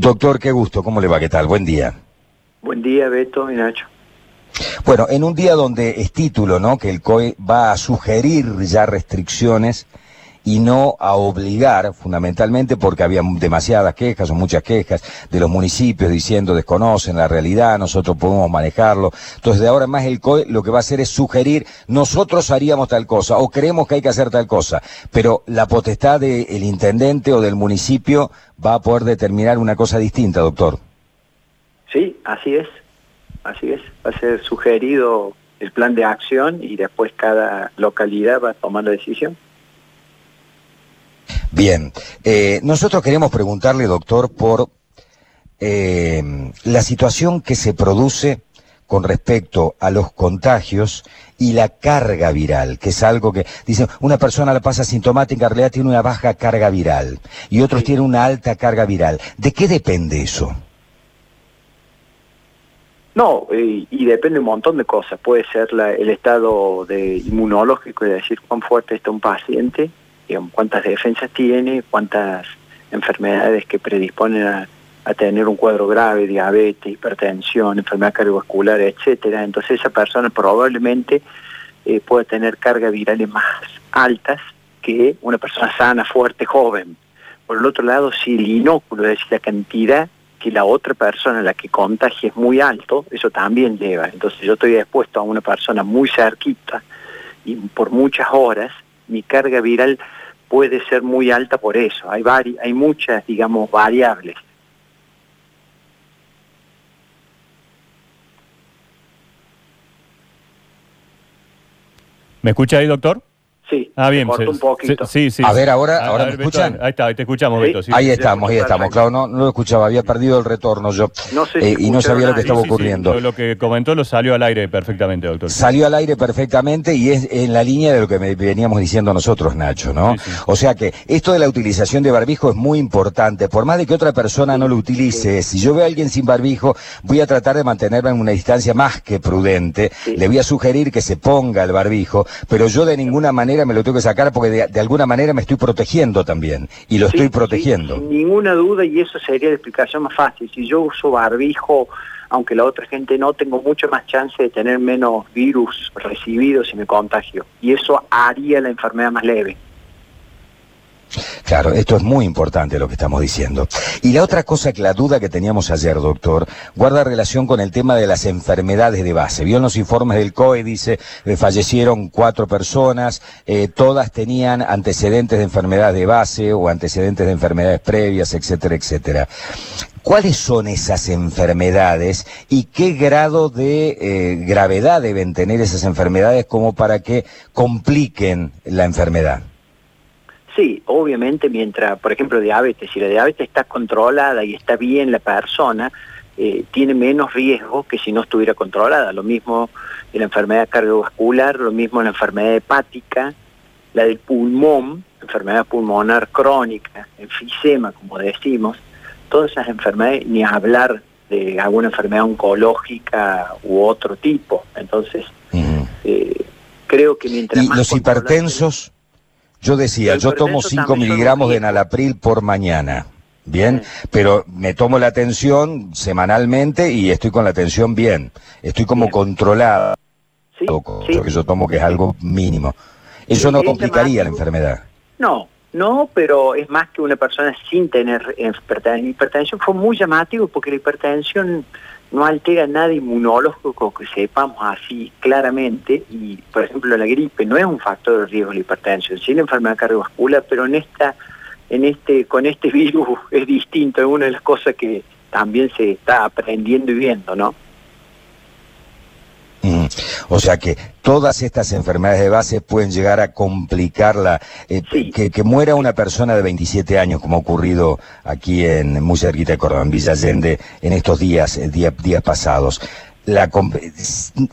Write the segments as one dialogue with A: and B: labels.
A: Doctor, qué gusto, ¿cómo le va? ¿Qué tal? Buen día.
B: Buen día, Beto y Nacho.
A: Bueno, en un día donde es título, ¿no? Que el COE va a sugerir ya restricciones y no a obligar, fundamentalmente porque había demasiadas quejas o muchas quejas de los municipios diciendo desconocen la realidad, nosotros podemos manejarlo. Entonces, de ahora más el COE lo que va a hacer es sugerir, nosotros haríamos tal cosa o creemos que hay que hacer tal cosa, pero la potestad del intendente o del municipio va a poder determinar una cosa distinta, doctor.
B: Sí, así es, así es. Va a ser sugerido el plan de acción y después cada localidad va a tomar la decisión.
A: Bien, eh, nosotros queremos preguntarle, doctor, por eh, la situación que se produce con respecto a los contagios y la carga viral, que es algo que, dicen, una persona la pasa sintomática, en realidad tiene una baja carga viral y otros tienen una alta carga viral. ¿De qué depende eso?
B: No, y, depende un montón de cosas. Puede ser el estado de inmunológico, es decir, cuán fuerte está un paciente, cuántas defensas tiene, cuántas enfermedades que predisponen a, tener un cuadro grave, diabetes, hipertensión, enfermedad cardiovascular, etcétera. Entonces esa persona probablemente eh, puede tener cargas virales más altas que una persona sana, fuerte, joven. Por el otro lado, si el inóculo, es decir, la cantidad que la otra persona, la que contagia, es muy alto, eso también lleva. Entonces yo estoy expuesto a una persona muy cerquita y por muchas horas, mi carga viral puede ser muy alta por eso. Hay, hay muchas, digamos, variables.
C: ¿Me escucha ahí, doctor?
B: Sí,
C: ah, bien,
B: un poquito.
C: sí, sí.
A: A ver, ahora, ahora me escuchan.
C: ahí está, te escuchamos, Beto.
A: ahí estamos, ahí estamos. Claro, no, no lo escuchaba, había perdido el retorno yo. No sé eh, y no sabía lo que estaba ocurriendo.
C: Lo, que comentó lo salió al aire perfectamente, doctor.
A: Salió al aire perfectamente y es en la línea de lo que veníamos diciendo nosotros, Nacho, ¿no? O sea que esto de la utilización de barbijo es muy importante. Por más de que otra persona no lo utilice, si yo veo a alguien sin barbijo, voy a tratar de mantenerme en una distancia más que prudente. Le voy a sugerir que se ponga el barbijo, pero yo de ninguna manera me lo tengo que sacar porque de, alguna manera me estoy protegiendo también, y lo estoy protegiendo.
B: sin ninguna duda, y eso sería la explicación más fácil. Si yo uso barbijo, aunque la otra gente no, tengo mucho más chance de tener menos virus recibidos si me contagio. Y eso haría la enfermedad más leve.
A: Claro, esto es muy importante lo que estamos diciendo. Y la otra cosa que la duda que teníamos ayer, doctor, guarda relación con el tema de las enfermedades de base. Vio en los informes del COE, dice, eh, fallecieron cuatro personas, eh, todas tenían antecedentes de enfermedades de base o antecedentes de enfermedades previas, etcétera, etcétera. ¿Cuáles son esas enfermedades y qué grado de eh, gravedad deben tener esas enfermedades como para que compliquen la enfermedad?
B: Sí, obviamente mientras, por ejemplo, diabetes, si la diabetes está controlada y está bien la persona, eh, tiene menos riesgo que si no estuviera controlada. Lo mismo en la enfermedad cardiovascular, lo mismo en la enfermedad hepática, la del pulmón, enfermedad pulmonar crónica, enfisema, como decimos, todas esas enfermedades, ni hablar de alguna enfermedad oncológica u otro tipo. Entonces, eh, creo que mientras
A: ¿Y los hipertensos? Yo decía, yo tomo 5 miligramos de nalapril por mañana. Bien, pero me tomo la tensión semanalmente y estoy con la tensión bien. Estoy como controlada. Sí, Lo que yo tomo que es algo mínimo. Eso no complicaría la enfermedad.
B: No, no, pero es más que una persona sin tener hipertensión. Hipertensión fue muy llamativo porque la hipertensión no altera nada inmunológico que sepamos así claramente y por ejemplo la gripe no es un factor de riesgo de la hipertensión, sí la enfermedad cardiovascular, pero en esta en este con este virus es distinto, es una de las cosas que también se está aprendiendo y viendo, ¿no?
A: O sea que todas estas enfermedades de base pueden llegar a complicarla, eh, que, muera una persona de 27 años, como ha ocurrido aquí en muy cerquita de Córdoba, en Villa Allende, en estos días, eh, días pasados. La,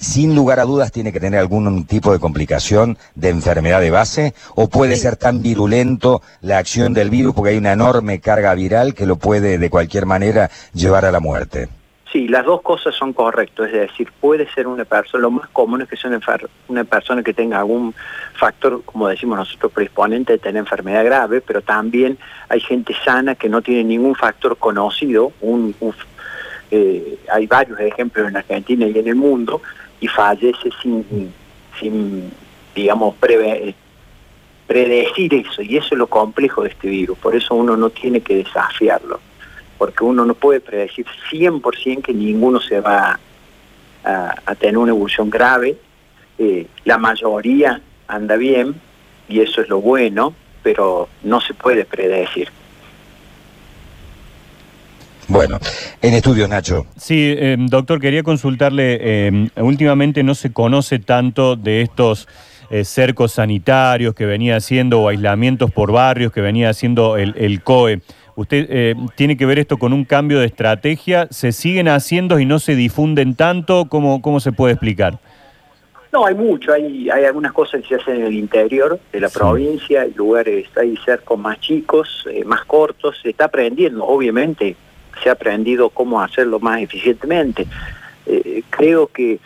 A: sin lugar a dudas tiene que tener algún tipo de complicación de enfermedad de base o puede ser tan virulento la acción del virus porque hay una enorme carga viral que lo puede de cualquier manera llevar a la muerte.
B: Sí, las dos cosas son correctas, es decir, puede ser una persona, lo más común es que sea una, persona que tenga algún factor, como decimos nosotros, predisponente de tener enfermedad grave, pero también hay gente sana que no tiene ningún factor conocido, eh, hay varios ejemplos en Argentina y en el mundo, y fallece sin, sin digamos, predecir eso, y eso es lo complejo de este virus, por eso uno no tiene que desafiarlo porque uno no puede predecir 100% que ninguno se va a, tener una evolución grave. Eh, la mayoría anda bien y eso es lo bueno, pero no se puede predecir.
A: Bueno, en estudios, Nacho.
C: Sí, eh, doctor, quería consultarle, eh, últimamente no se conoce tanto de estos cercos sanitarios que venía haciendo o aislamientos por barrios que venía haciendo el, el COE. ¿Usted eh, tiene que ver esto con un cambio de estrategia? ¿Se siguen haciendo y no se difunden tanto? ¿Cómo, cómo se puede explicar?
B: No, hay mucho, hay, hay algunas cosas que se hacen en el interior de la provincia, hay lugares ahí cerca más chicos, eh, más cortos, se está aprendiendo, obviamente se ha aprendido cómo hacerlo más eficientemente. Eh, creo que,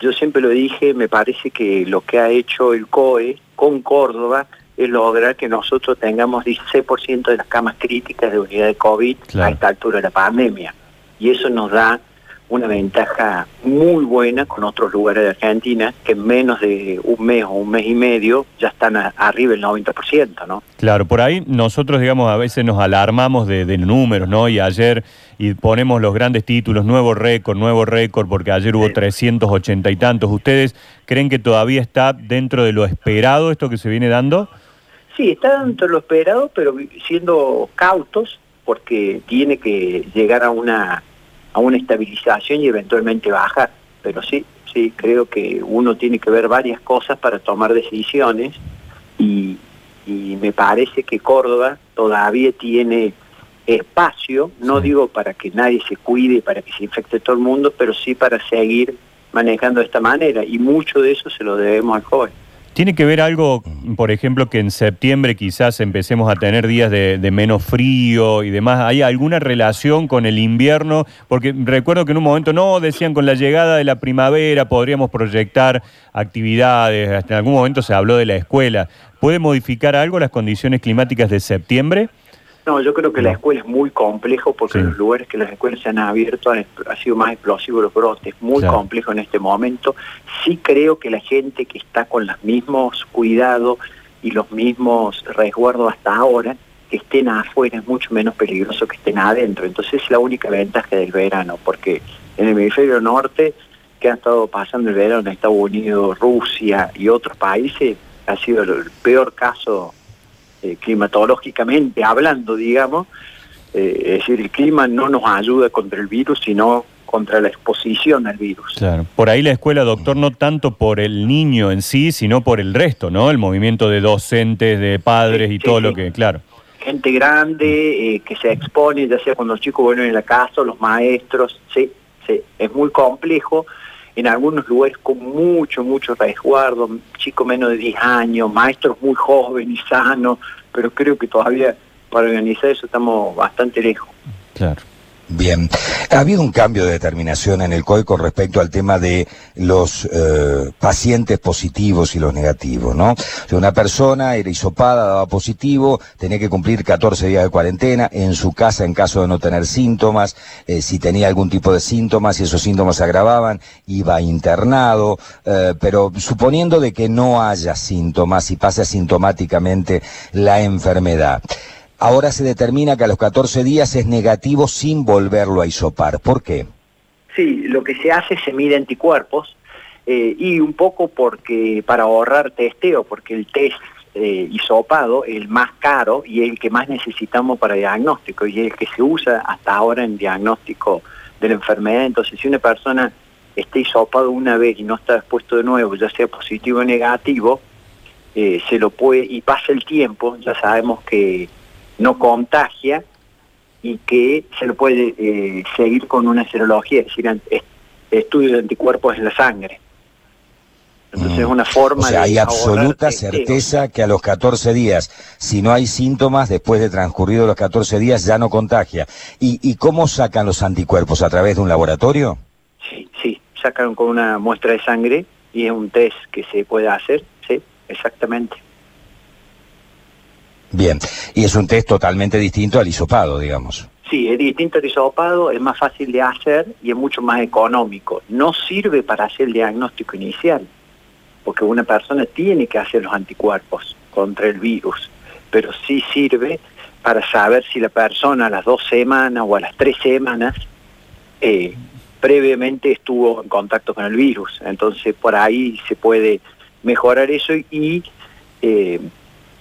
B: yo siempre lo dije, me parece que lo que ha hecho el COE con Córdoba lograr que nosotros tengamos 16% de las camas críticas de unidad de COVID a esta altura de la pandemia. Y eso nos da una ventaja muy buena con otros lugares de Argentina que en menos de un mes o un mes y medio ya están arriba del 90%, ¿no?
C: Claro, por ahí nosotros, digamos, a veces nos alarmamos de, de, números, ¿no? Y ayer y ponemos los grandes títulos, nuevo récord, nuevo récord, porque ayer hubo 380 y tantos. ¿Ustedes creen que todavía está dentro de lo esperado esto que se viene dando?
B: Sí, está dentro de lo esperado, pero siendo cautos, porque tiene que llegar a una, a una estabilización y eventualmente bajar. Pero sí, sí, creo que uno tiene que ver varias cosas para tomar decisiones y, y me parece que Córdoba todavía tiene espacio, no digo para que nadie se cuide, para que se infecte todo el mundo, pero sí para seguir manejando de esta manera y mucho de eso se lo debemos al joven.
C: ¿Tiene que ver algo, por ejemplo, que en septiembre quizás empecemos a tener días de, menos frío y demás? ¿Hay alguna relación con el invierno? Porque recuerdo que en un momento no, decían con la llegada de la primavera podríamos proyectar actividades, hasta en algún momento se habló de la escuela. ¿Puede modificar algo las condiciones climáticas de septiembre?
B: No, yo creo que la escuela es muy complejo porque en los lugares que las escuelas se han abierto ha sido más explosivo los brotes, muy complejo en este momento. Sí creo que la gente que está con los mismos cuidados y los mismos resguardos hasta ahora, que estén afuera es mucho menos peligroso que estén adentro. Entonces es la única ventaja del verano, porque en el hemisferio norte, que ha estado pasando el verano en Estados Unidos, Rusia y otros países, ha sido el peor caso eh, climatológicamente hablando, digamos, eh, es decir, el clima no nos ayuda contra el virus, sino contra la exposición al virus.
C: Claro. Por ahí la escuela, doctor, no tanto por el niño en sí, sino por el resto, ¿no? El movimiento de docentes, de padres y todo lo que, claro.
B: Gente grande eh, que se expone, ya sea cuando los chicos vuelven en la casa, los maestros, sí, sí, es muy complejo en algunos lugares con mucho, mucho resguardo, chicos menos de 10 años, maestros muy jóvenes y sanos, pero creo que todavía para organizar eso estamos bastante lejos.
C: Claro.
A: Bien, ha habido un cambio de determinación en el COE con respecto al tema de los eh, pacientes positivos y los negativos, ¿no? Una persona era hisopada, daba positivo, tenía que cumplir 14 días de cuarentena en su casa en caso de no tener síntomas, eh, si tenía algún tipo de síntomas y esos síntomas se agravaban, iba internado, eh, pero suponiendo de que no haya síntomas y pase asintomáticamente la enfermedad. Ahora se determina que a los 14 días es negativo sin volverlo a hisopar. ¿Por qué?
B: Sí, lo que se hace se mide anticuerpos eh, y un poco porque para ahorrar testeo, porque el test eh, hisopado es el más caro y el que más necesitamos para diagnóstico y el que se usa hasta ahora en diagnóstico de la enfermedad. Entonces, si una persona está hisopado una vez y no está expuesto de nuevo, ya sea positivo o negativo, eh, se lo puede, y pasa el tiempo, ya sabemos que no contagia y que se lo puede eh, seguir con una serología, es decir, estudios de anticuerpos en la sangre. Entonces es una forma
A: o sea,
B: de
A: hay absoluta
B: testeos.
A: certeza que a los 14 días, si no hay síntomas, después de transcurrido los 14 días ya no contagia. ¿Y, y cómo sacan los anticuerpos? ¿A través de un laboratorio?
B: Sí, sí, sacan con una muestra de sangre y es un test que se puede hacer, sí, exactamente.
A: Bien, y es un test totalmente distinto al hisopado, digamos.
B: Sí, es distinto al hisopado, es más fácil de hacer y es mucho más económico. No sirve para hacer el diagnóstico inicial, porque una persona tiene que hacer los anticuerpos contra el virus, pero sí sirve para saber si la persona a las dos semanas o a las tres semanas eh, previamente estuvo en contacto con el virus. Entonces por ahí se puede mejorar eso y eh,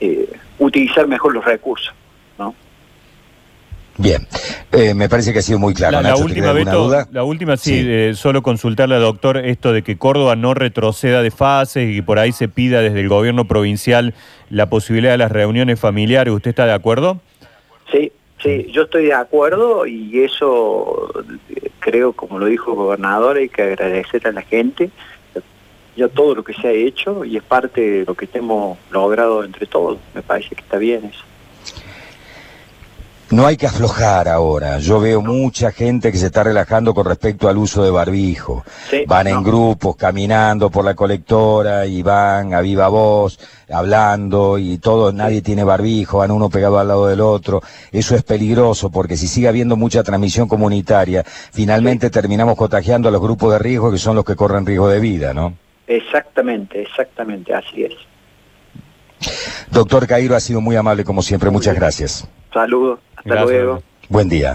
B: eh, utilizar mejor los recursos, ¿no?
A: Bien, eh, me parece que ha sido muy claro.
C: La, la
A: Nacho, ¿te
C: última, Beto,
A: duda?
C: la última sí,
A: Sí.
C: eh, solo consultarle al doctor esto de que Córdoba no retroceda de fases y que por ahí se pida desde el gobierno provincial la posibilidad de las reuniones familiares. ¿Usted está de acuerdo?
B: Sí, sí, yo estoy de acuerdo y eso eh, creo, como lo dijo el gobernador, hay que agradecer a la gente ya todo lo que se ha hecho y es parte de lo que hemos logrado entre todos. Me parece que está bien eso.
A: No hay que aflojar ahora. Yo veo mucha gente que se está relajando con respecto al uso de barbijo.
B: Sí,
A: Van en grupos caminando por la colectora y van a viva voz, hablando y todo, nadie tiene barbijo, van uno pegado al lado del otro. Eso es peligroso porque si sigue habiendo mucha transmisión comunitaria, finalmente terminamos contagiando a los grupos de riesgo que son los que corren riesgo de vida, ¿no?
B: Exactamente, exactamente, así es.
A: Doctor Cairo ha sido muy amable como siempre. Muchas gracias.
B: Saludos, hasta
C: Gracias.
B: luego.
A: Buen día.